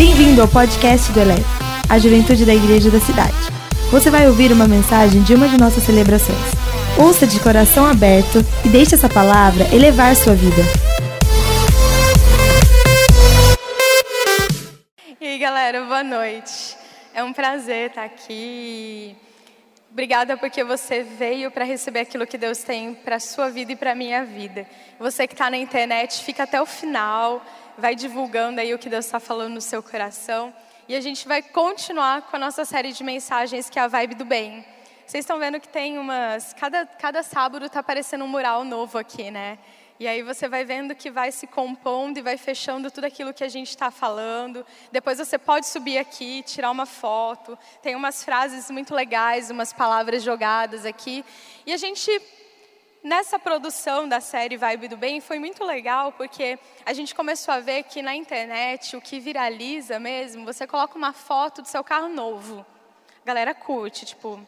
Bem-vindo ao podcast do Eleve, a juventude da igreja da cidade. Você vai ouvir uma mensagem de uma de nossas celebrações. Ouça de coração aberto e deixe essa palavra elevar sua vida. E aí, galera, boa noite. É um prazer estar aqui. Obrigada porque você veio para receber aquilo que Deus tem para sua vida e para minha vida. Você que está na internet, fica até o final, vai divulgando aí o que Deus está falando no seu coração. E a gente vai continuar com a nossa série de mensagens que é a Vibe do Bem. Vocês estão vendo que tem umas. Cada, cada sábado está aparecendo um mural novo aqui, né? E aí você vai vendo que vai se compondo e vai fechando tudo aquilo que a gente está falando. Depois você pode subir aqui, tirar uma foto. Tem umas frases muito legais, umas palavras jogadas aqui. E a gente, nessa produção da série Vibe do Bem, foi muito legal porque a gente começou a ver que na internet, o que viraliza mesmo, você coloca uma foto do seu carro novo. A galera curte, tipo,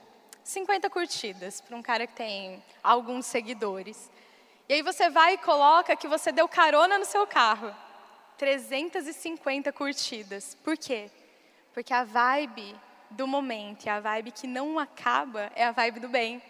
50 curtidas para um cara que tem alguns seguidores. E aí você vai e coloca que você deu carona no seu carro. 350 curtidas. Por quê? Porque a vibe do momento, a vibe que não acaba, é a vibe do bem.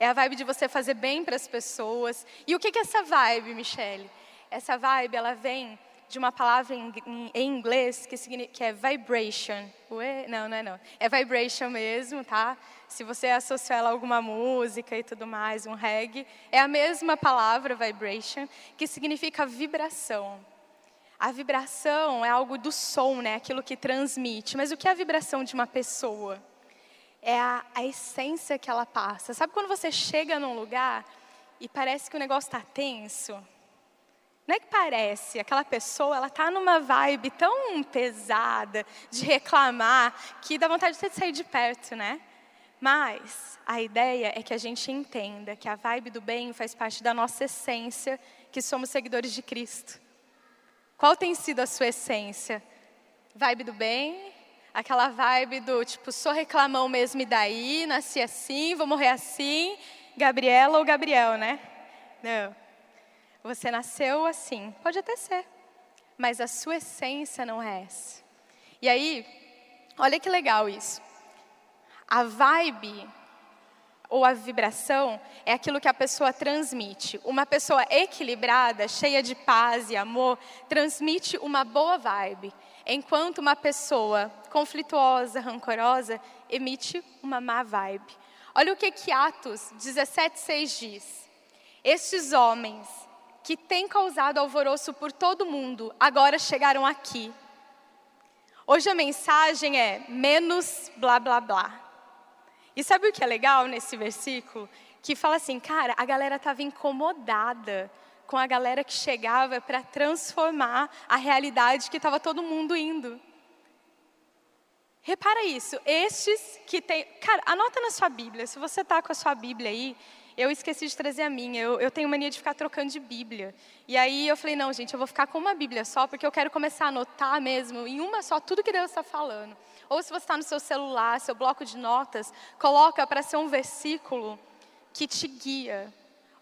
É a vibe de você fazer bem para as pessoas. E o que é essa vibe, Michele? Essa vibe, ela vem de uma palavra em, em inglês que, que, é vibration. Ué? Não, não é não. É vibration mesmo, tá? Se você associar ela a alguma música e tudo mais, um reggae, é a mesma palavra vibration, que significa vibração. A vibração é algo do som, né? Aquilo que transmite. Mas o que é a vibração de uma pessoa? É a, a essência que ela passa. Sabe quando você chega num lugar e parece que o negócio está tenso? Não é que parece, aquela pessoa, ela está numa vibe tão pesada de reclamar que dá vontade de sair de perto, né? Mas a ideia é que a gente entenda que a vibe do bem faz parte da nossa essência, que somos seguidores de Cristo. Qual tem sido a sua essência? Vibe do bem? Aquela vibe do tipo, sou reclamão mesmo e daí, nasci assim, vou morrer assim, Gabriela ou Gabriel, né? Não. Você nasceu assim, pode até ser, mas a sua essência não é essa. E aí, olha que legal isso. A vibe ou a vibração é aquilo que a pessoa transmite. Uma pessoa equilibrada, cheia de paz e amor, transmite uma boa vibe, enquanto uma pessoa conflituosa, rancorosa, emite uma má vibe. Olha o que, que Atos 17,6 diz. Estes homens que têm causado alvoroço por todo mundo, agora chegaram aqui. Hoje a mensagem é menos blá blá blá. E sabe o que é legal nesse versículo? Que fala assim, cara, a galera estava incomodada com a galera que chegava para transformar a realidade que estava todo mundo indo. Repara isso, estes que têm. Cara, anota na sua Bíblia, se você está com a sua Bíblia aí, eu esqueci de trazer a minha. Eu, eu, tenho mania de ficar trocando de Bíblia. E aí eu falei, não, gente, eu vou ficar com uma Bíblia só, porque eu quero começar a anotar mesmo, em uma só, tudo que Deus está falando. Ou se você está no seu celular, seu bloco de notas, coloca para ser um versículo que te guia.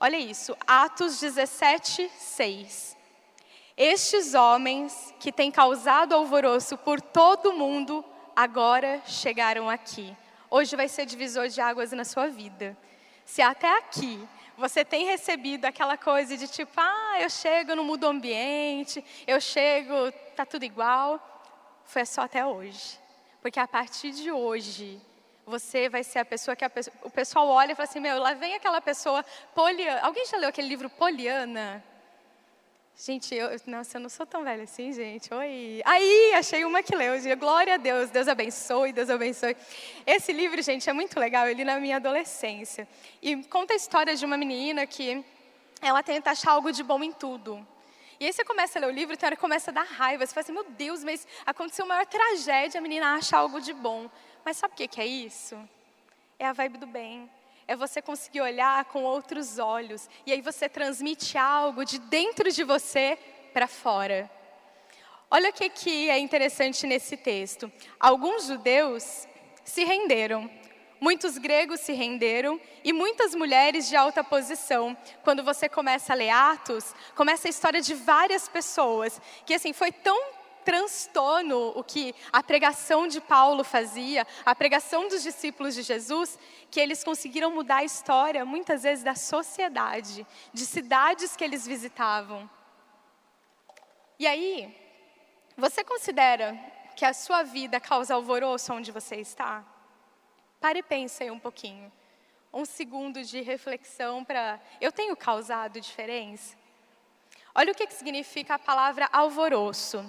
Olha isso, Atos 17, 6. Estes homens que têm causado alvoroço por todo o mundo, agora chegaram aqui. Hoje vai ser divisor de águas na sua vida. Se até aqui você tem recebido aquela coisa de tipo, ah, eu chego, não mudo o ambiente, eu chego, tá tudo igual, foi só até hoje. Porque a partir de hoje, você vai ser a pessoa que a o pessoal olha e fala assim, meu, lá vem aquela pessoa poliana. Alguém já leu aquele livro Poliana? Gente, eu, nossa, eu não sou tão velha assim, gente. Oi. Aí, achei uma que leu. Glória a Deus, Deus abençoe, Deus abençoe. Esse livro, gente, é muito legal. Eu li na minha adolescência. E conta a história de uma menina que ela tenta achar algo de bom em tudo. E aí você começa a ler o livro e tem hora começa a dar raiva. Você fala assim, meu Deus, mas aconteceu uma maior tragédia, a menina acha algo de bom. Mas sabe o que é isso? É a vibe do bem é você conseguir olhar com outros olhos. E aí você transmite algo de dentro de você para fora. Olha o que, que é interessante nesse texto. Alguns judeus se renderam, muitos gregos se renderam e muitas mulheres de alta posição. Quando você começa a ler Atos, começa a história de várias pessoas que assim foi tão transtorno o que a pregação de Paulo fazia, a pregação dos discípulos de Jesus, que eles conseguiram mudar a história, muitas vezes, da sociedade, de cidades que eles visitavam. E aí, você considera que a sua vida causa alvoroço onde você está? Pare e pense aí um pouquinho. Um segundo de reflexão para. Eu tenho causado diferença? Olha o que, significa a palavra alvoroço.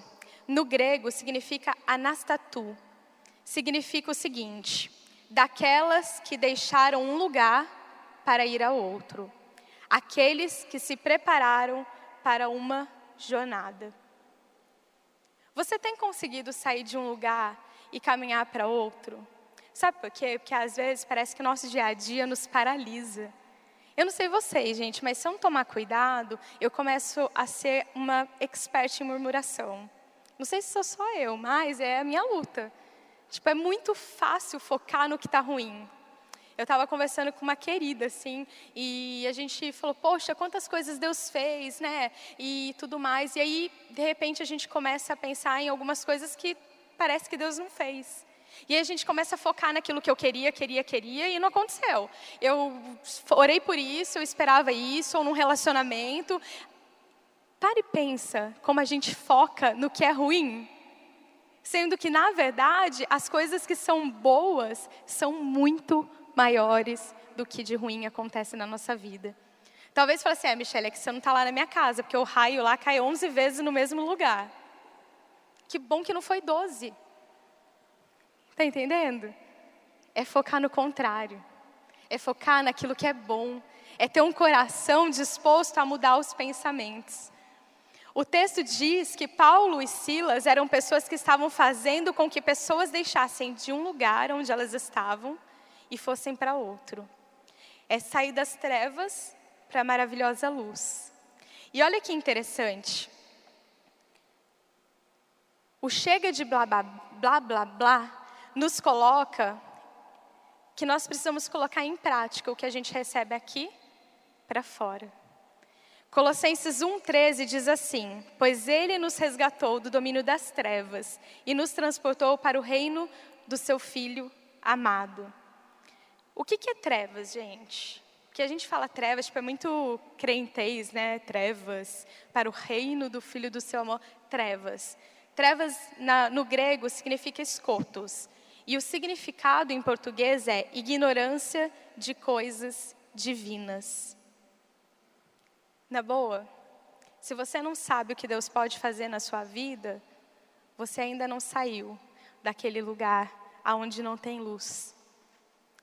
No grego significa anastatu. Significa o seguinte: daquelas que deixaram um lugar para ir a outro. Aqueles que se prepararam para uma jornada. Você tem conseguido sair de um lugar e caminhar para outro? Sabe por quê? Porque às vezes parece que o nosso dia a dia nos paralisa. Eu não sei vocês, gente, mas se eu não tomar cuidado, eu começo a ser uma expert em murmuração. Não sei se sou só eu, mas é a minha luta. Tipo, é muito fácil focar no que está ruim. Eu estava conversando com uma querida, assim, e a gente falou, poxa, quantas coisas Deus fez, né? E tudo mais. E aí, de repente, a gente começa a pensar em algumas coisas que parece que Deus não fez. E aí a gente começa a focar naquilo que eu queria, queria, queria, e não aconteceu. Eu orei por isso, eu esperava isso, ou num relacionamento. Pare e pensa como a gente foca no que é ruim. Sendo que, na verdade, as coisas que são boas são muito maiores do que de ruim acontece na nossa vida. Talvez fale assim, é, Michelle, é que você não está lá na minha casa, porque o raio lá cai 11 vezes no mesmo lugar. Que bom que não foi 12. Está entendendo? É focar no contrário. É focar naquilo que é bom. É ter um coração disposto a mudar os pensamentos. O texto diz que Paulo e Silas eram pessoas que estavam fazendo com que pessoas deixassem de um lugar onde elas estavam e fossem para outro. É sair das trevas para a maravilhosa luz. E olha que interessante. O chega de blá blá blá blá, blá nos coloca que nós precisamos colocar em prática o que a gente recebe aqui para fora. Colossenses 1,13 diz assim: Pois ele nos resgatou do domínio das trevas e nos transportou para o reino do seu Filho amado. O que, que é trevas, gente? Porque a gente fala trevas, tipo, é muito crentez, né? Trevas, para o reino do Filho do seu amor. Trevas. Trevas na, no grego significa escotos. E o significado em português é ignorância de coisas divinas. Na boa, se você não sabe o que Deus pode fazer na sua vida, você ainda não saiu daquele lugar aonde não tem luz.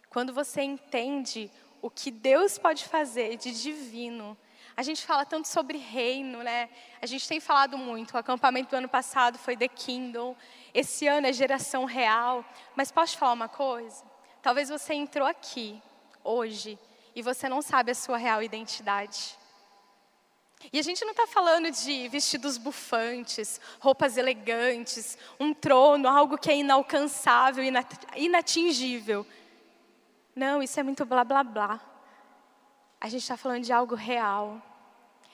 Quando você entende o que Deus pode fazer de divino, a gente fala tanto sobre reino, né? A gente tem falado muito. O acampamento do ano passado foi The Kingdom. Esse ano é geração real. Mas posso te falar uma coisa? Talvez você entrou aqui hoje e você não sabe a sua real identidade. E a gente não está falando de vestidos bufantes, roupas elegantes, um trono, algo que é inalcançável, inatingível. Não, isso é muito blá blá blá. A gente está falando de algo real.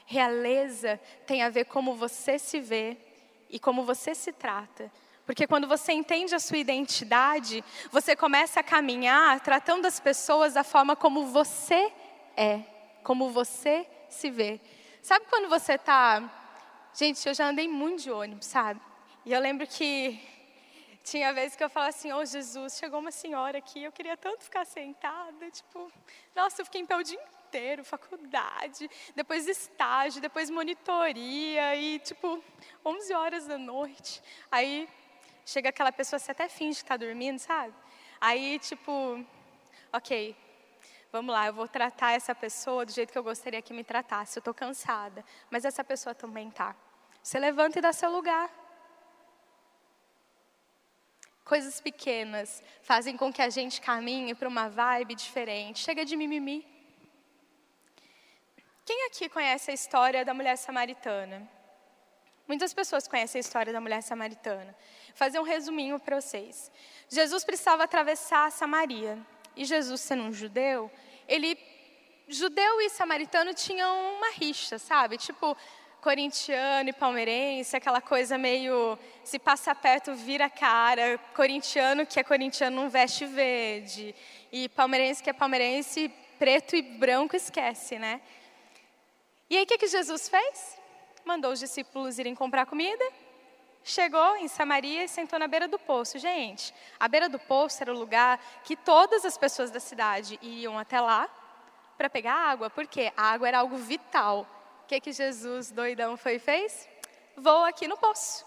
Realeza tem a ver como você se vê e como você se trata. Porque quando você entende a sua identidade, você começa a caminhar tratando as pessoas da forma como você é, como você se vê. Sabe quando você está. Gente, eu já andei muito de ônibus, sabe? E eu lembro que tinha vezes que eu falava assim, oh Jesus, chegou uma senhora aqui, eu queria tanto ficar sentada, tipo, nossa, eu fiquei em pé o dia inteiro, faculdade, depois estágio, depois monitoria, e tipo, 11 horas da noite. Aí chega aquela pessoa, você até finge que está dormindo, sabe? Aí, tipo, ok, vamos lá, eu vou tratar essa pessoa do jeito que eu gostaria que me tratasse, eu estou cansada, mas essa pessoa também está. Você levanta e dá seu lugar. Coisas pequenas fazem com que a gente caminhe para uma vibe diferente. Chega de mimimi. Quem aqui conhece a história da mulher samaritana? Muitas pessoas conhecem a história da mulher samaritana. Vou fazer um resuminho para vocês. Jesus precisava atravessar Samaria. E Jesus, sendo um judeu, ele judeu e samaritano tinham uma rixa, sabe? Tipo, corintiano e palmeirense, aquela coisa meio se passa perto vira cara, corintiano que é corintiano não veste verde e palmeirense que é palmeirense preto e branco esquece, né? E aí o que, que Jesus fez? Mandou os discípulos irem comprar comida, chegou em Samaria e sentou na beira do poço. Gente, a beira do poço era o lugar que todas as pessoas da cidade iam até lá para pegar água, porque a água era algo vital o que, que Jesus, doidão, foi e fez? Vou aqui no poço.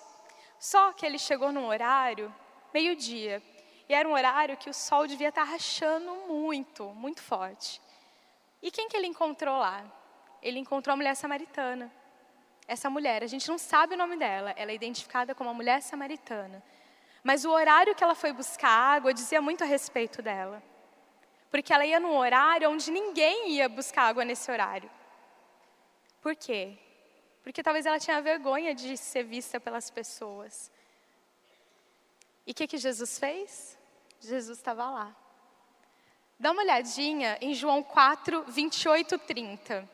Só que ele chegou num horário, meio-dia, e era um horário que o sol devia estar rachando muito, muito forte. E quem que ele encontrou lá? Ele encontrou a mulher samaritana. Essa mulher, a gente não sabe o nome dela, ela é identificada como a mulher samaritana. Mas o horário que ela foi buscar água dizia muito a respeito dela. Porque ela ia num horário onde ninguém ia buscar água nesse horário. Por quê? Porque talvez ela tinha vergonha de ser vista pelas pessoas. E o que, que Jesus fez? Jesus estava lá. Dá uma olhadinha em João 4, 28, 30.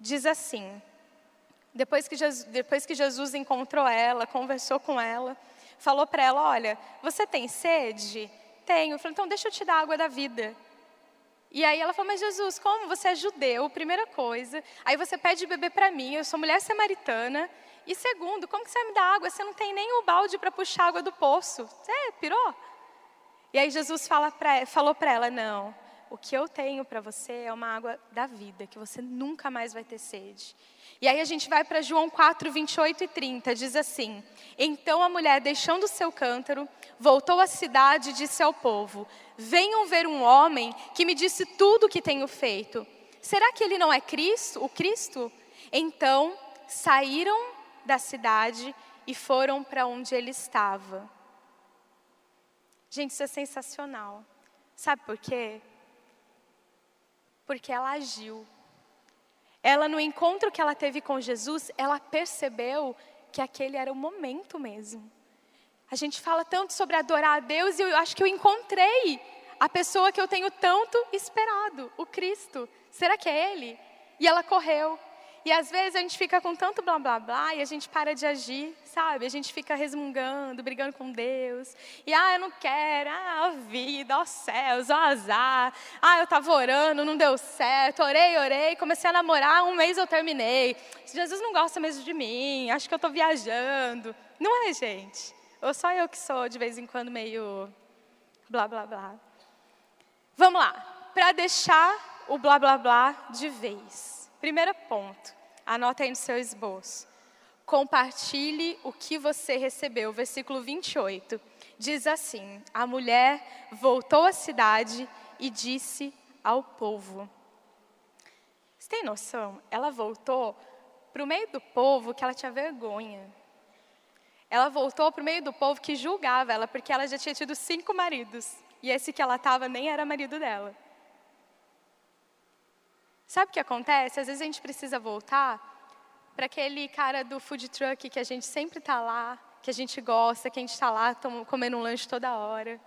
Diz assim: depois que, Jesus, depois que Jesus encontrou ela, conversou com ela, falou para ela: Olha, você tem sede? Tenho. Eu falei: Então deixa eu te dar água da vida. E aí ela falou, mas Jesus, como você é judeu, primeira coisa, aí você pede beber para mim, eu sou mulher samaritana, e segundo, como que você me dar água? Você não tem nem o balde para puxar água do poço. Você pirou? E aí Jesus fala pra, falou para ela, não, o que eu tenho para você é uma água da vida, que você nunca mais vai ter sede. E aí a gente vai para João 4, 28 e 30, diz assim: Então a mulher, deixando o seu cântaro, voltou à cidade e disse ao povo: Venham ver um homem que me disse tudo o que tenho feito. Será que ele não é Cristo, o Cristo? Então saíram da cidade e foram para onde ele estava. Gente, isso é sensacional. Sabe por quê? Porque ela agiu ela, no encontro que ela teve com Jesus, ela percebeu que aquele era o momento mesmo. A gente fala tanto sobre adorar a Deus e eu acho que eu encontrei a pessoa que eu tenho tanto esperado, o Cristo. Será que é Ele? E ela correu. E às vezes a gente fica com tanto blá blá blá e a gente para de agir, sabe? A gente fica resmungando, brigando com Deus. E ah, eu não quero, ah, a vida, ó céus, ó azar. Ah, eu estava orando, não deu certo. Orei, orei, comecei a namorar, um mês eu terminei. Jesus não gosta mesmo de mim, acho que eu estou viajando. Não é, gente? Ou só eu que sou de vez em quando meio blá blá blá. Vamos lá, para deixar o blá blá blá de vez. Primeiro ponto. Anota aí no seu esboço. Compartilhe o que você recebeu. Versículo 28 diz assim: A mulher voltou à cidade e disse ao povo. Você tem noção? Ela voltou para o meio do povo que ela tinha vergonha. Ela voltou para o meio do povo que julgava ela, porque ela já tinha tido cinco maridos. E esse que ela estava nem era marido dela. Sabe o que acontece? Às vezes a gente precisa voltar para aquele cara do food truck que a gente sempre está lá, que a gente gosta, que a gente está lá comendo um lanche toda hora.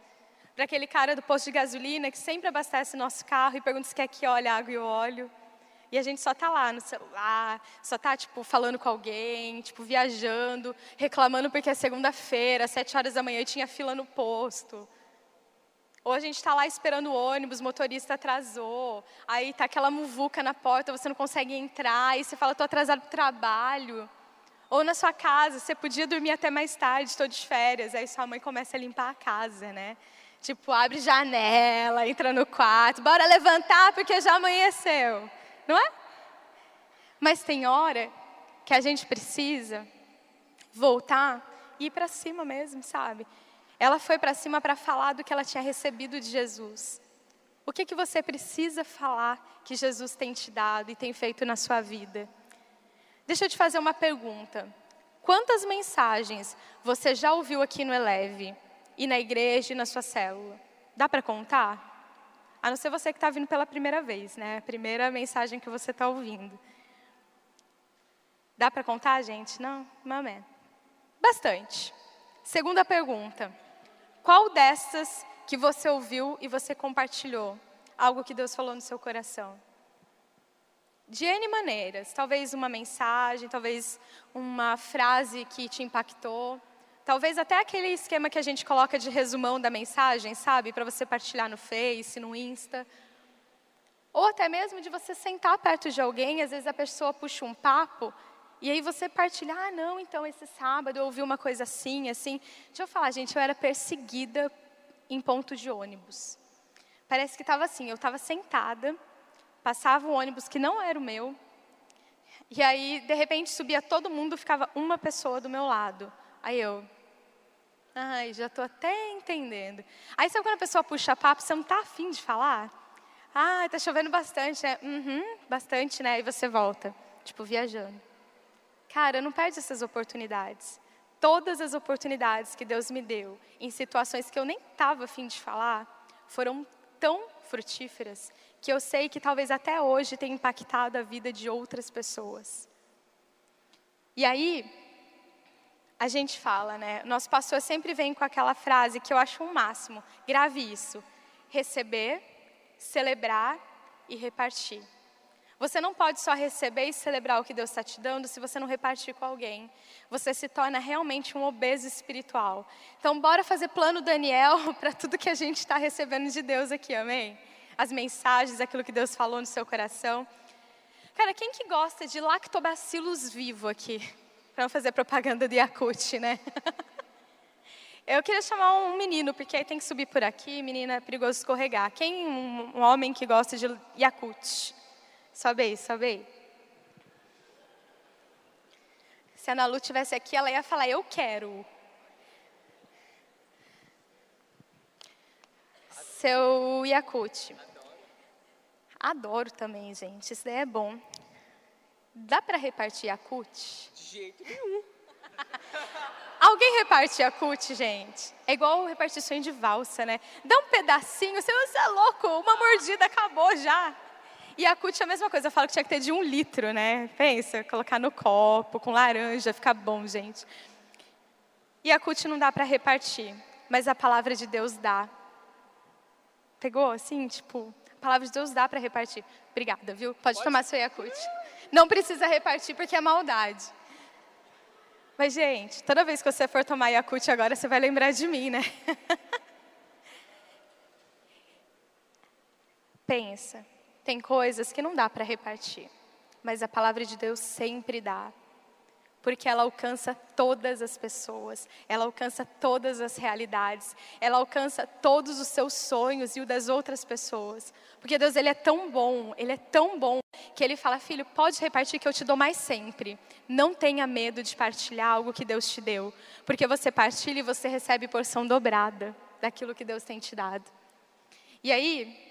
Para aquele cara do posto de gasolina que sempre abastece nosso carro e pergunta se quer que olhe a água e óleo. E a gente só está lá no celular, só está tipo falando com alguém, tipo viajando, reclamando porque é segunda-feira, sete horas da manhã e tinha fila no posto. Ou a gente está lá esperando o ônibus, o motorista atrasou, aí está aquela muvuca na porta, você não consegue entrar, aí você fala, estou atrasado para o trabalho. Ou na sua casa, você podia dormir até mais tarde, estou de férias, aí sua mãe começa a limpar a casa, né? Tipo, abre janela, entra no quarto, bora levantar porque já amanheceu, não é? Mas tem hora que a gente precisa voltar e ir para cima mesmo, sabe? Ela foi para cima para falar do que ela tinha recebido de Jesus. O que, que você precisa falar que Jesus tem te dado e tem feito na sua vida? Deixa eu te fazer uma pergunta. Quantas mensagens você já ouviu aqui no Eleve e na igreja e na sua célula? Dá para contar? A não ser você que está vindo pela primeira vez, né? Primeira mensagem que você está ouvindo. Dá para contar, gente? Não? Mamé. Bastante. Segunda pergunta. Qual dessas que você ouviu e você compartilhou? Algo que Deus falou no seu coração? de N maneiras. Talvez uma mensagem, talvez uma frase que te impactou. Talvez até aquele esquema que a gente coloca de resumão da mensagem, sabe? Para você partilhar no Face, no Insta. Ou até mesmo de você sentar perto de alguém, às vezes a pessoa puxa um papo, e aí você partilha, ah, não, então esse sábado eu ouvi uma coisa assim, assim. Deixa eu falar, gente, eu era perseguida em ponto de ônibus. Parece que estava assim, eu estava sentada, passava um ônibus que não era o meu, e aí, de repente, subia todo mundo, ficava uma pessoa do meu lado. Aí eu, ai, já estou até entendendo. Aí sabe quando a pessoa puxa papo, você não está afim de falar? Ah, está chovendo bastante, né? Uhum, bastante, né? E você volta, tipo, viajando. Cara, não perde essas oportunidades. Todas as oportunidades que Deus me deu, em situações que eu nem estava afim de falar, foram tão frutíferas que eu sei que talvez até hoje tenha impactado a vida de outras pessoas. E aí, a gente fala, né? Nosso pastor sempre vem com aquela frase que eu acho um máximo: grave isso. Receber, celebrar e repartir. Você não pode só receber e celebrar o que Deus está te dando se você não repartir com alguém. Você se torna realmente um obeso espiritual. Então, bora fazer plano Daniel para tudo que a gente está recebendo de Deus aqui, amém? as mensagens, aquilo que Deus falou no seu coração. Cara, quem que gosta de lactobacilos vivo aqui? Para não fazer propaganda de Yakut, né? Eu queria chamar um menino, porque aí tem que subir por aqui, menina, é perigoso escorregar. Quem, um, homem que gosta de Yakut? Sobe aí, sobe aí. Se a Ana Lu tivesse aqui, ela ia falar, eu quero. Seu Yakut. Adoro também, gente. Isso daí é bom. Dá para repartir Yakut? De jeito nenhum. Alguém reparte Yakut, gente? É igual repartir sonho de valsa, né? Dá um pedacinho, você é louco, uma mordida acabou já. E Yakut é a mesma coisa, eu falo que tinha que ter de um litro, né? Pensa, colocar no copo, com laranja, fica bom, gente. E Yakut não dá para repartir, mas a palavra de Deus dá. Pegou assim, tipo, a palavra de Deus dá para repartir. Obrigada, viu? Pode, Pode. tomar seu Yakult. Não precisa repartir porque é maldade. Mas, gente, toda vez que você for tomar Yakult agora, você vai lembrar de mim, né? Pensa, tem coisas que não dá para repartir, mas a palavra de Deus sempre dá porque ela alcança todas as pessoas, ela alcança todas as realidades, ela alcança todos os seus sonhos e o das outras pessoas. Porque Deus ele é tão bom, ele é tão bom que ele fala: "Filho, pode repartir que eu te dou mais sempre. Não tenha medo de partilhar algo que Deus te deu, porque você partilha e você recebe porção dobrada daquilo que Deus tem te dado." E aí,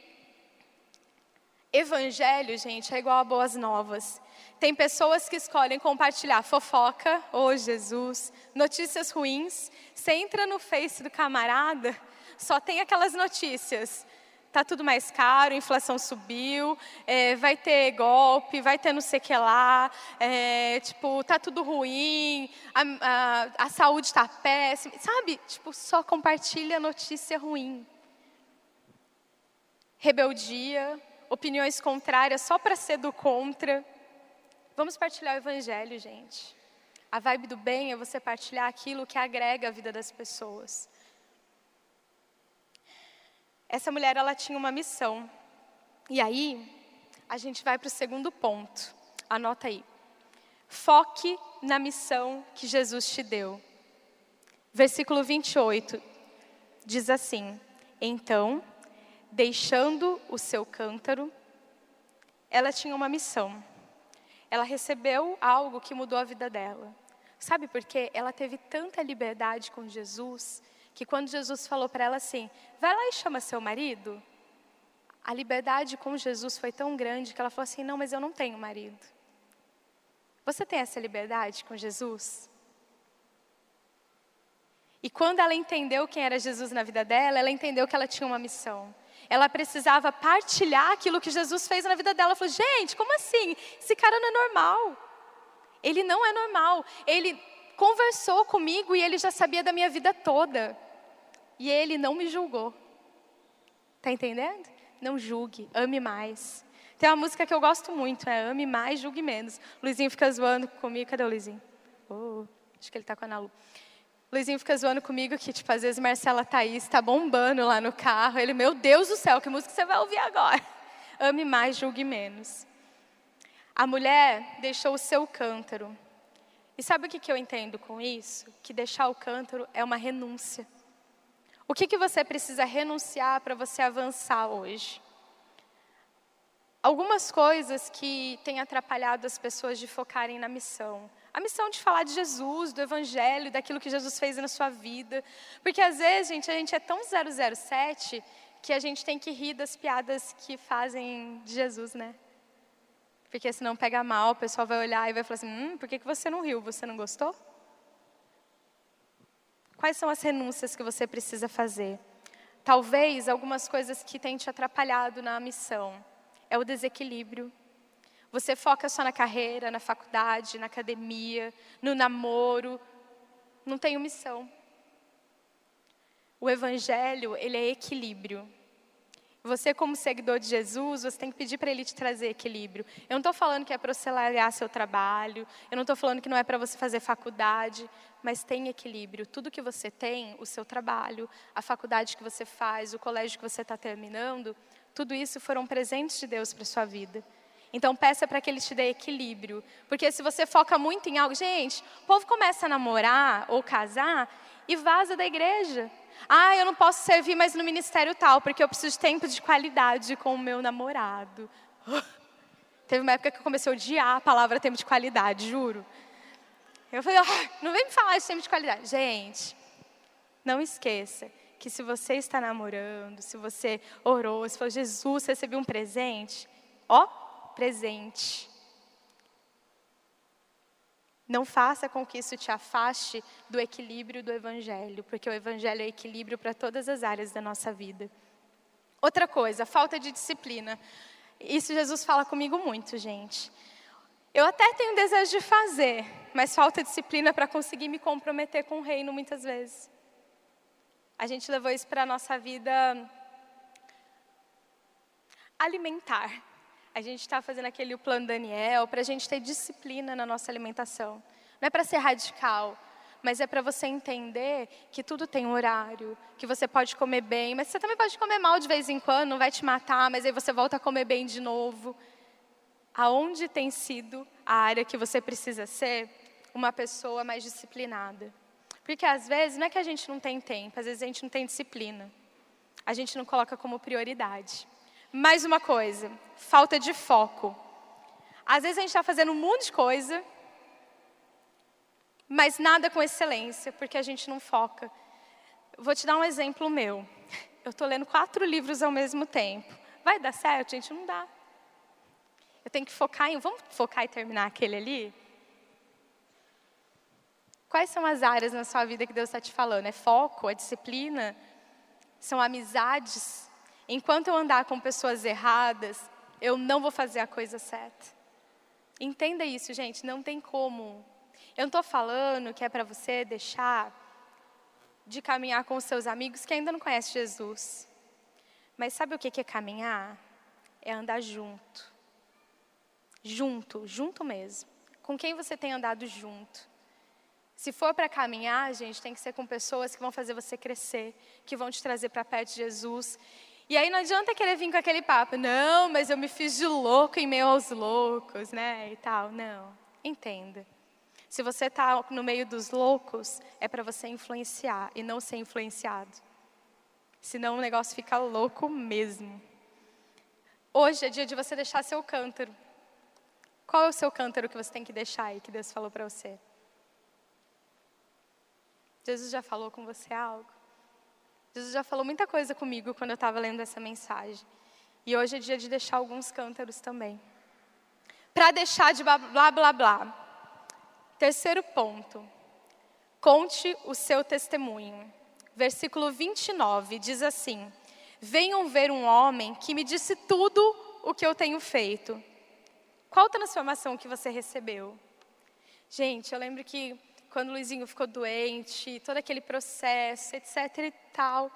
evangelho, gente, é igual a boas novas. Tem pessoas que escolhem compartilhar fofoca, oh Jesus, notícias ruins. Você entra no Face do camarada, só tem aquelas notícias. Tá tudo mais caro, inflação subiu, é, vai ter golpe, vai ter não sei que lá, é, tipo, tá tudo ruim, a, a, a saúde está péssima, sabe? Tipo, só compartilha notícia ruim. Rebeldia, opiniões contrárias só para ser do contra. Vamos partilhar o evangelho, gente. A vibe do bem é você partilhar aquilo que agrega a vida das pessoas. Essa mulher, ela tinha uma missão. E aí, a gente vai para o segundo ponto. Anota aí. Foque na missão que Jesus te deu. Versículo 28 diz assim: Então, deixando o seu cântaro, ela tinha uma missão ela recebeu algo que mudou a vida dela. Sabe por quê? Ela teve tanta liberdade com Jesus que quando Jesus falou para ela assim: vai lá e chama seu marido. A liberdade com Jesus foi tão grande que ela falou assim: não, mas eu não tenho marido. Você tem essa liberdade com Jesus? E quando ela entendeu quem era Jesus na vida dela, ela entendeu que ela tinha uma missão ela precisava partilhar aquilo que Jesus fez na vida dela. Ela falou: gente, como assim? Esse cara não é normal. Ele não é normal. Ele conversou comigo e ele já sabia da minha vida toda. E ele não me julgou. Está entendendo? Não julgue, ame mais. Tem uma música que eu gosto muito, é Ame Mais, Julgue Menos. Luizinho fica zoando comigo. Cadê o Luizinho? Oh, acho que ele está com a Ana Lu. Luizinho fica zoando comigo que, tipo, às vezes Marcela Thaís está bombando lá no carro. Ele, meu Deus do céu, que música você vai ouvir agora? Ame mais, julgue menos. A mulher deixou o seu cântaro. E sabe o que, que eu entendo com isso? Que deixar o cântaro é uma renúncia. O que, que você precisa renunciar para você avançar hoje? Algumas coisas que têm atrapalhado as pessoas de focarem na missão. A missão de falar de Jesus, do Evangelho, daquilo que Jesus fez na sua vida. Porque às vezes, gente, a gente é tão 007 que a gente tem que rir das piadas que fazem de Jesus, né? Porque senão pega mal, o pessoal vai olhar e vai falar assim: hum, por que, que você não riu? Você não gostou? Quais são as renúncias que você precisa fazer? Talvez algumas coisas que têm te atrapalhado na missão. É o desequilíbrio. Você foca só na carreira, na faculdade, na academia, no namoro. Não tem missão. O evangelho, ele é equilíbrio. Você, como seguidor de Jesus, você tem que pedir para Ele te trazer equilíbrio. Eu não estou falando que é para você largar seu trabalho, eu não estou falando que não é para você fazer faculdade, mas tem equilíbrio. Tudo que você tem, o seu trabalho, a faculdade que você faz, o colégio que você está terminando, tudo isso foram presentes de Deus para sua vida. Então peça para que ele te dê equilíbrio. Porque se você foca muito em algo. Gente, o povo começa a namorar ou casar e vaza da igreja. Ah, eu não posso servir mais no ministério tal, porque eu preciso de tempo de qualidade com o meu namorado. Teve uma época que eu comecei a odiar a palavra tempo de qualidade, juro. Eu falei, oh, não vem me falar de tempo de qualidade. Gente, não esqueça que se você está namorando, se você orou, se falou, Jesus, recebi um presente, ó, presente. Não faça com que isso te afaste do equilíbrio do Evangelho, porque o Evangelho é equilíbrio para todas as áreas da nossa vida. Outra coisa, falta de disciplina. Isso Jesus fala comigo muito, gente. Eu até tenho desejo de fazer, mas falta disciplina para conseguir me comprometer com o reino muitas vezes. A gente levou isso para a nossa vida alimentar. A gente está fazendo aquele plano Daniel para a gente ter disciplina na nossa alimentação. Não é para ser radical, mas é para você entender que tudo tem um horário, que você pode comer bem, mas você também pode comer mal de vez em quando, não vai te matar, mas aí você volta a comer bem de novo. Aonde tem sido a área que você precisa ser uma pessoa mais disciplinada? Porque às vezes não é que a gente não tem tempo, às vezes a gente não tem disciplina. A gente não coloca como prioridade. Mais uma coisa, falta de foco. Às vezes a gente está fazendo um monte de coisa, mas nada com excelência, porque a gente não foca. Vou te dar um exemplo meu. Eu estou lendo quatro livros ao mesmo tempo. Vai dar certo, gente? Não dá. Eu tenho que focar em. Vamos focar e terminar aquele ali? Quais são as áreas na sua vida que Deus está te falando? É foco? É disciplina? São amizades? Enquanto eu andar com pessoas erradas, eu não vou fazer a coisa certa. Entenda isso, gente, não tem como. Eu não estou falando que é para você deixar de caminhar com os seus amigos que ainda não conhecem Jesus. Mas sabe o que é caminhar? É andar junto. Junto, junto mesmo. Com quem você tem andado junto? Se for para caminhar, gente, tem que ser com pessoas que vão fazer você crescer, que vão te trazer para perto de Jesus e aí não adianta querer vir com aquele papo, não, mas eu me fiz de louco em meio aos loucos, né? E tal. Não. Entenda. Se você está no meio dos loucos, é para você influenciar e não ser influenciado. Senão o negócio fica louco mesmo. Hoje é dia de você deixar seu cântaro. Qual é o seu cântaro que você tem que deixar aí, que Deus falou para você? Jesus já falou com você algo? Jesus já falou muita coisa comigo quando eu estava lendo essa mensagem. E hoje é dia de deixar alguns cântaros também. Para deixar de blá blá blá blá. Terceiro ponto. Conte o seu testemunho. Versículo 29 diz assim: Venham ver um homem que me disse tudo o que eu tenho feito. Qual transformação que você recebeu? Gente, eu lembro que quando o Luizinho ficou doente, todo aquele processo, etc e tal.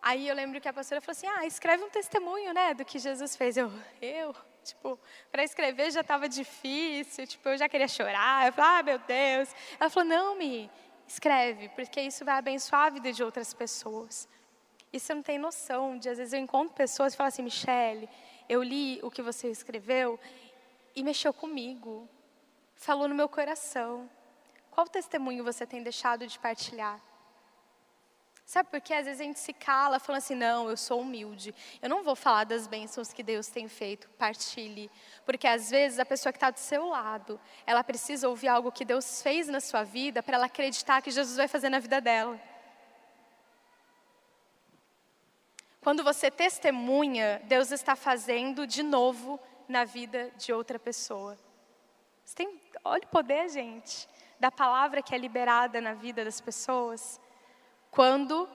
Aí eu lembro que a pastora falou assim: ah, escreve um testemunho, né, do que Jesus fez. Eu, eu, Tipo, para escrever já estava difícil, tipo, eu já queria chorar. Eu falei, ah, meu Deus. Ela falou, não, Mi, escreve, porque isso vai abençoar a vida de outras pessoas. E você não tem noção de, às vezes, eu encontro pessoas e falo assim, Michele, eu li o que você escreveu e mexeu comigo, falou no meu coração. Qual testemunho você tem deixado de partilhar? Sabe por quê? Às vezes a gente se cala falando assim, não, eu sou humilde. Eu não vou falar das bênçãos que Deus tem feito, partilhe. Porque às vezes a pessoa que está do seu lado, ela precisa ouvir algo que Deus fez na sua vida para ela acreditar que Jesus vai fazer na vida dela. Quando você testemunha, Deus está fazendo de novo na vida de outra pessoa. Você tem, olha o poder, gente, da palavra que é liberada na vida das pessoas. Quando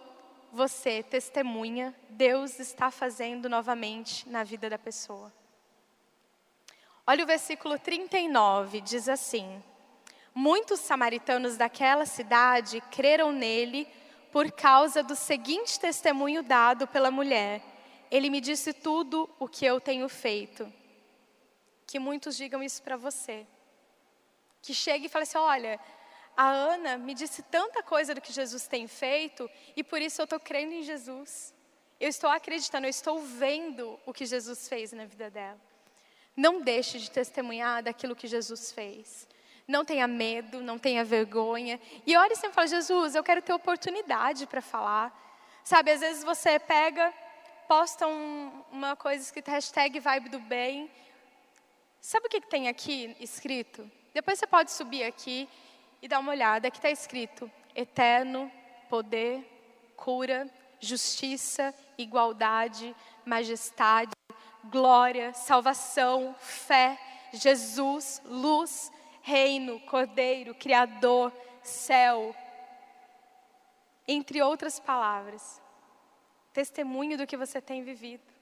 você testemunha, Deus está fazendo novamente na vida da pessoa. Olha o versículo 39, diz assim: Muitos samaritanos daquela cidade creram nele por causa do seguinte testemunho dado pela mulher: Ele me disse tudo o que eu tenho feito. Que muitos digam isso para você. Que chegue e fale assim: olha, a Ana me disse tanta coisa do que Jesus tem feito e por isso eu estou crendo em Jesus. Eu estou acreditando, eu estou vendo o que Jesus fez na vida dela. Não deixe de testemunhar daquilo que Jesus fez. Não tenha medo, não tenha vergonha. E ore sempre e fala, Jesus, eu quero ter oportunidade para falar. Sabe, às vezes você pega, posta um, uma coisa escrita hashtag vibe do bem. Sabe o que tem aqui escrito? Depois você pode subir aqui e dar uma olhada. Aqui está escrito eterno, poder, cura, justiça, igualdade, majestade, glória, salvação, fé, Jesus, luz, reino, cordeiro, criador, céu. Entre outras palavras, testemunho do que você tem vivido.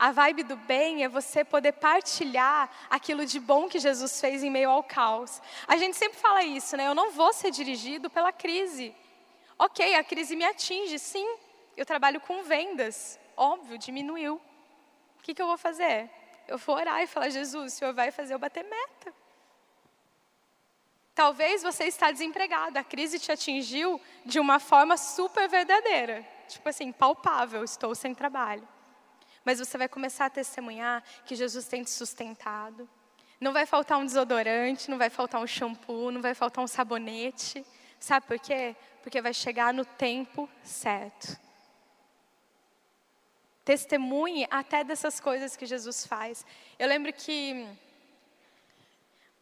A vibe do bem é você poder partilhar aquilo de bom que Jesus fez em meio ao caos. A gente sempre fala isso, né? Eu não vou ser dirigido pela crise. Ok, a crise me atinge, sim. Eu trabalho com vendas, óbvio, diminuiu. O que, que eu vou fazer? Eu vou orar e falar, Jesus, o Senhor vai fazer eu bater meta. Talvez você está desempregado, a crise te atingiu de uma forma super verdadeira. Tipo assim, palpável, estou sem trabalho. Mas você vai começar a testemunhar que Jesus tem te sustentado. Não vai faltar um desodorante, não vai faltar um shampoo, não vai faltar um sabonete. Sabe por quê? Porque vai chegar no tempo certo. Testemunhe até dessas coisas que Jesus faz. Eu lembro que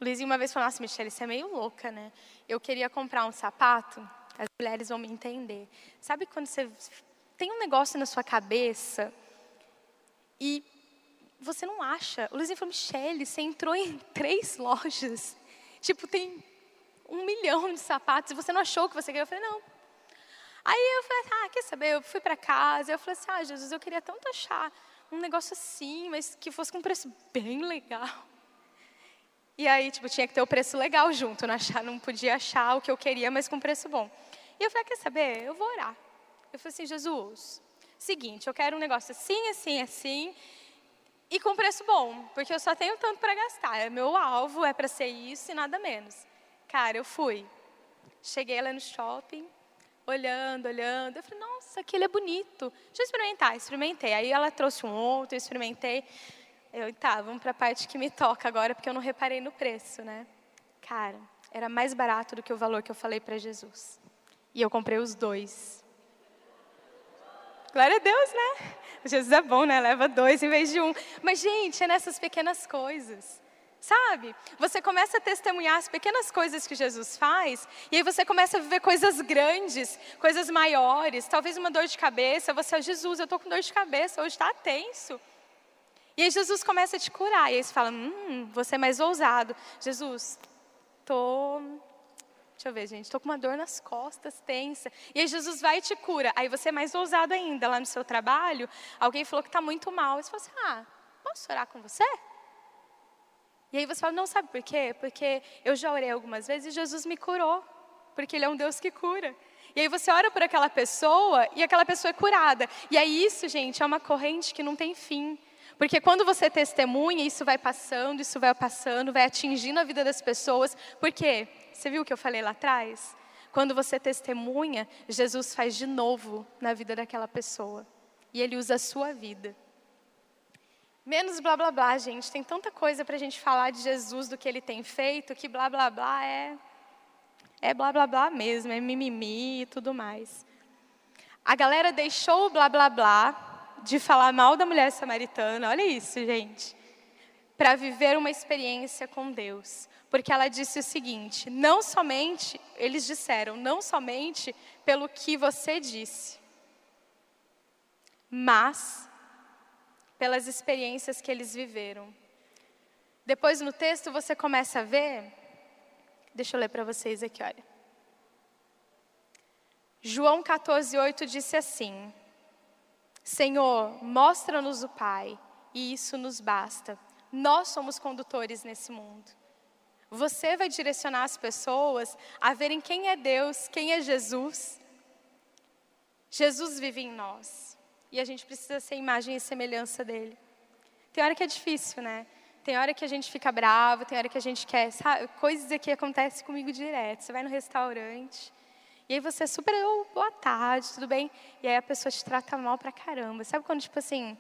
o Lizinho uma vez falou, nossa, Michelle, você é meio louca, né? Eu queria comprar um sapato, as mulheres vão me entender. Sabe quando você tem um negócio na sua cabeça e você não acha? O Luizinho falou, Michelle, você entrou em três lojas. Tipo, tem um milhão de sapatos e você não achou que você queria? Eu falei, não. Aí eu falei, ah, quer saber? Eu fui para casa, eu falei assim, ah, Jesus, eu queria tanto achar um negócio assim, mas que fosse com um preço bem legal. E aí, tipo, tinha que ter o preço legal junto, não, achar, não podia achar o que eu queria, mas com preço bom. E eu falei, ah, quer saber? Eu vou orar. Eu falei assim, Jesus, seguinte, eu quero um negócio assim, assim, assim, e com preço bom, porque eu só tenho tanto para gastar. É meu alvo é para ser isso e nada menos. Cara, eu fui. Cheguei lá no shopping, olhando, olhando. Eu falei, nossa, aquele é bonito. Deixa eu experimentar. Experimentei. Aí ela trouxe um outro, eu experimentei. Eu, tá, vamos para a parte que me toca agora, porque eu não reparei no preço, né? Cara, era mais barato do que o valor que eu falei para Jesus. E eu comprei os dois. Glória a Deus, né? Jesus é bom, né? Leva dois em vez de um. Mas, gente, é nessas pequenas coisas. Sabe? Você começa a testemunhar as pequenas coisas que Jesus faz, e aí você começa a viver coisas grandes, coisas maiores. Talvez uma dor de cabeça, você, é Jesus, eu estou com dor de cabeça, hoje está tenso. E aí Jesus começa a te curar, e aí você fala, hum, você é mais ousado. Jesus, estou. Deixa eu ver, gente, estou com uma dor nas costas, tensa. E aí Jesus vai e te cura. Aí você é mais ousado ainda, lá no seu trabalho, alguém falou que está muito mal. E você fala assim, ah, posso orar com você? E aí você fala, não sabe por quê? Porque eu já orei algumas vezes e Jesus me curou. Porque Ele é um Deus que cura. E aí você ora por aquela pessoa e aquela pessoa é curada. E aí isso, gente, é uma corrente que não tem fim. Porque quando você testemunha, isso vai passando, isso vai passando, vai atingindo a vida das pessoas. Por quê? Você viu o que eu falei lá atrás? Quando você testemunha, Jesus faz de novo na vida daquela pessoa. E ele usa a sua vida. Menos blá blá blá, gente. Tem tanta coisa para a gente falar de Jesus, do que ele tem feito, que blá blá blá é. É blá blá blá mesmo, é mimimi e tudo mais. A galera deixou o blá blá blá de falar mal da mulher samaritana, olha isso, gente, para viver uma experiência com Deus. Porque ela disse o seguinte: não somente, eles disseram, não somente pelo que você disse, mas pelas experiências que eles viveram. Depois no texto você começa a ver, deixa eu ler para vocês aqui, olha. João 14:8 disse assim: Senhor, mostra-nos o Pai, e isso nos basta. Nós somos condutores nesse mundo. Você vai direcionar as pessoas a verem quem é Deus, quem é Jesus. Jesus vive em nós. E a gente precisa ser imagem e semelhança dele. Tem hora que é difícil, né? Tem hora que a gente fica bravo, tem hora que a gente quer, sabe? Coisas que acontecem comigo direto. Você vai no restaurante, e aí você é super, oh, boa tarde, tudo bem? E aí a pessoa te trata mal pra caramba. Sabe quando, tipo assim.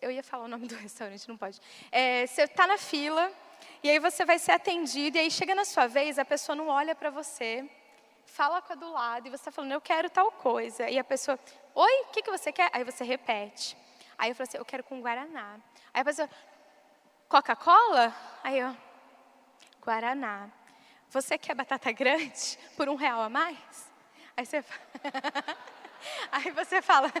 Eu ia falar o nome do restaurante, não pode. É, você está na fila, e aí você vai ser atendido, e aí chega na sua vez, a pessoa não olha para você fala com a do lado e você está falando, eu quero tal coisa. E a pessoa, oi, o que, que você quer? Aí você repete. Aí eu falo assim, eu quero com Guaraná. Aí a pessoa, Coca-Cola? Aí eu, Guaraná. Você quer batata grande por um real a mais? Aí você Aí você fala,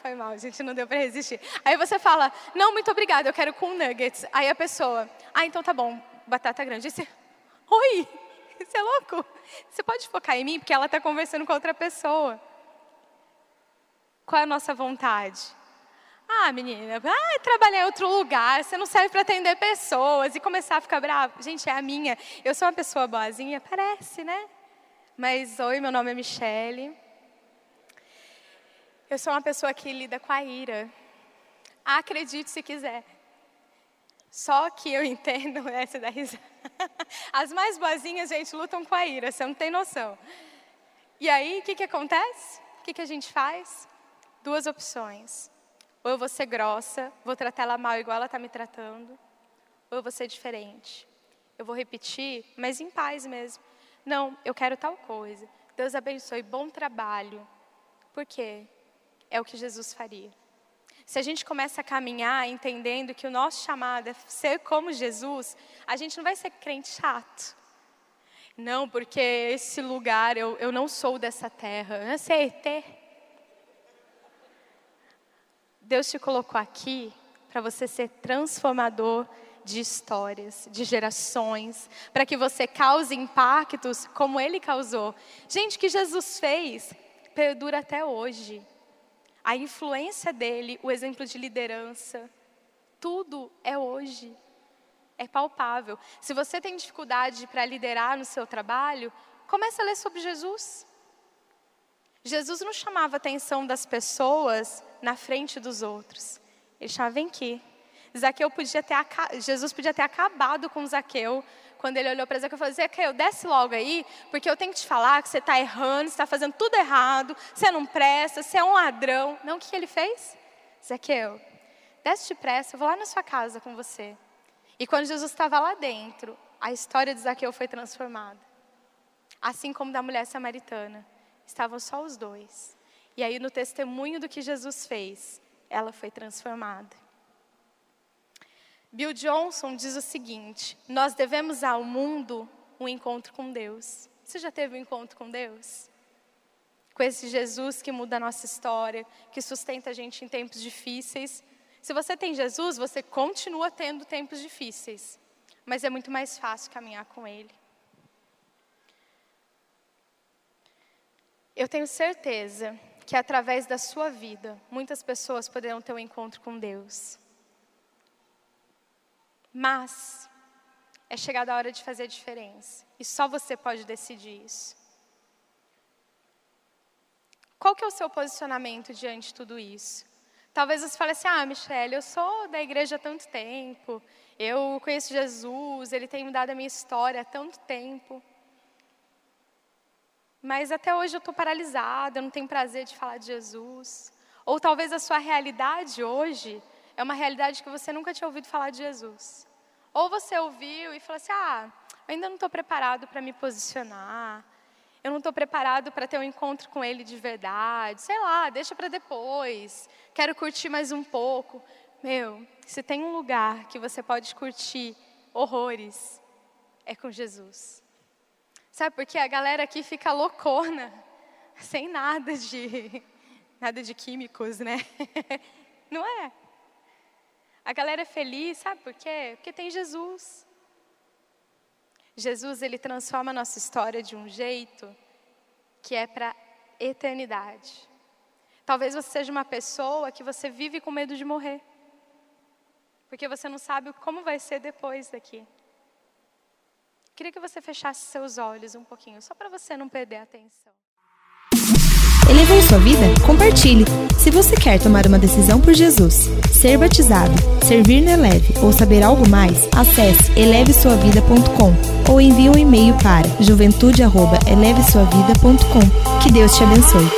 foi mal, gente, não deu para resistir. Aí você fala, não, muito obrigada, eu quero com nuggets. Aí a pessoa, ah, então tá bom, batata grande. Aí você, oi, você é louco? Você pode focar em mim porque ela está conversando com outra pessoa. Qual é a nossa vontade? Ah, menina, ah, trabalhar em outro lugar, você não serve para atender pessoas e começar a ficar bravo. Gente, é a minha. Eu sou uma pessoa boazinha, parece, né? Mas, oi, meu nome é Michele. Eu sou uma pessoa que lida com a ira. Acredite se quiser. Só que eu entendo essa da risada. As mais boazinhas, gente, lutam com a ira, você não tem noção. E aí, o que, que acontece? O que, que a gente faz? Duas opções. Ou eu vou ser grossa, vou tratar ela mal igual ela está me tratando, ou eu vou ser diferente. Eu vou repetir, mas em paz mesmo. Não, eu quero tal coisa. Deus abençoe, bom trabalho. Por quê? É o que Jesus faria. Se a gente começa a caminhar entendendo que o nosso chamado é ser como Jesus, a gente não vai ser crente chato. Não, porque esse lugar, eu, eu não sou dessa terra, eu sei ET. Deus te colocou aqui para você ser transformador de histórias, de gerações, para que você cause impactos como ele causou. Gente, o que Jesus fez perdura até hoje a influência dele, o exemplo de liderança, tudo é hoje. É palpável. Se você tem dificuldade para liderar no seu trabalho, comece a ler sobre Jesus. Jesus não chamava a atenção das pessoas na frente dos outros. Ele chamava, vem aqui. Zaqueu podia ter, Jesus podia ter acabado com Zaqueu quando ele olhou para Zaqueu e falou: Zaqueu, desce logo aí, porque eu tenho que te falar que você está errando, você está fazendo tudo errado, você não presta, você é um ladrão. Não, o que, que ele fez? Zaqueu, desce depressa, eu vou lá na sua casa com você. E quando Jesus estava lá dentro, a história de Zaqueu foi transformada. Assim como da mulher samaritana. Estavam só os dois. E aí, no testemunho do que Jesus fez, ela foi transformada. Bill Johnson diz o seguinte: nós devemos ao mundo um encontro com Deus. Você já teve um encontro com Deus? Com esse Jesus que muda a nossa história, que sustenta a gente em tempos difíceis. Se você tem Jesus, você continua tendo tempos difíceis, mas é muito mais fácil caminhar com Ele. Eu tenho certeza que através da sua vida, muitas pessoas poderão ter um encontro com Deus. Mas é chegada a hora de fazer a diferença. E só você pode decidir isso. Qual que é o seu posicionamento diante de tudo isso? Talvez você fale assim: ah, Michelle, eu sou da igreja há tanto tempo, eu conheço Jesus, ele tem mudado a minha história há tanto tempo. Mas até hoje eu estou paralisada, eu não tenho prazer de falar de Jesus. Ou talvez a sua realidade hoje é uma realidade que você nunca tinha ouvido falar de Jesus. Ou você ouviu e falou assim: ah, eu ainda não estou preparado para me posicionar. Eu não estou preparado para ter um encontro com Ele de verdade. Sei lá, deixa para depois. Quero curtir mais um pouco. Meu, se tem um lugar que você pode curtir horrores, é com Jesus. Sabe por quê? A galera aqui fica loucona, sem nada de nada de químicos, né? Não é? A galera é feliz, sabe por quê? Porque tem Jesus. Jesus, ele transforma a nossa história de um jeito que é para eternidade. Talvez você seja uma pessoa que você vive com medo de morrer. Porque você não sabe como vai ser depois daqui. Queria que você fechasse seus olhos um pouquinho, só para você não perder a atenção. Elevou sua vida? Compartilhe. Se você quer tomar uma decisão por Jesus, ser batizado, servir no Eleve ou saber algo mais, acesse elevesuavida.com ou envie um e-mail para juventude@elevesuavida.com. Que Deus te abençoe.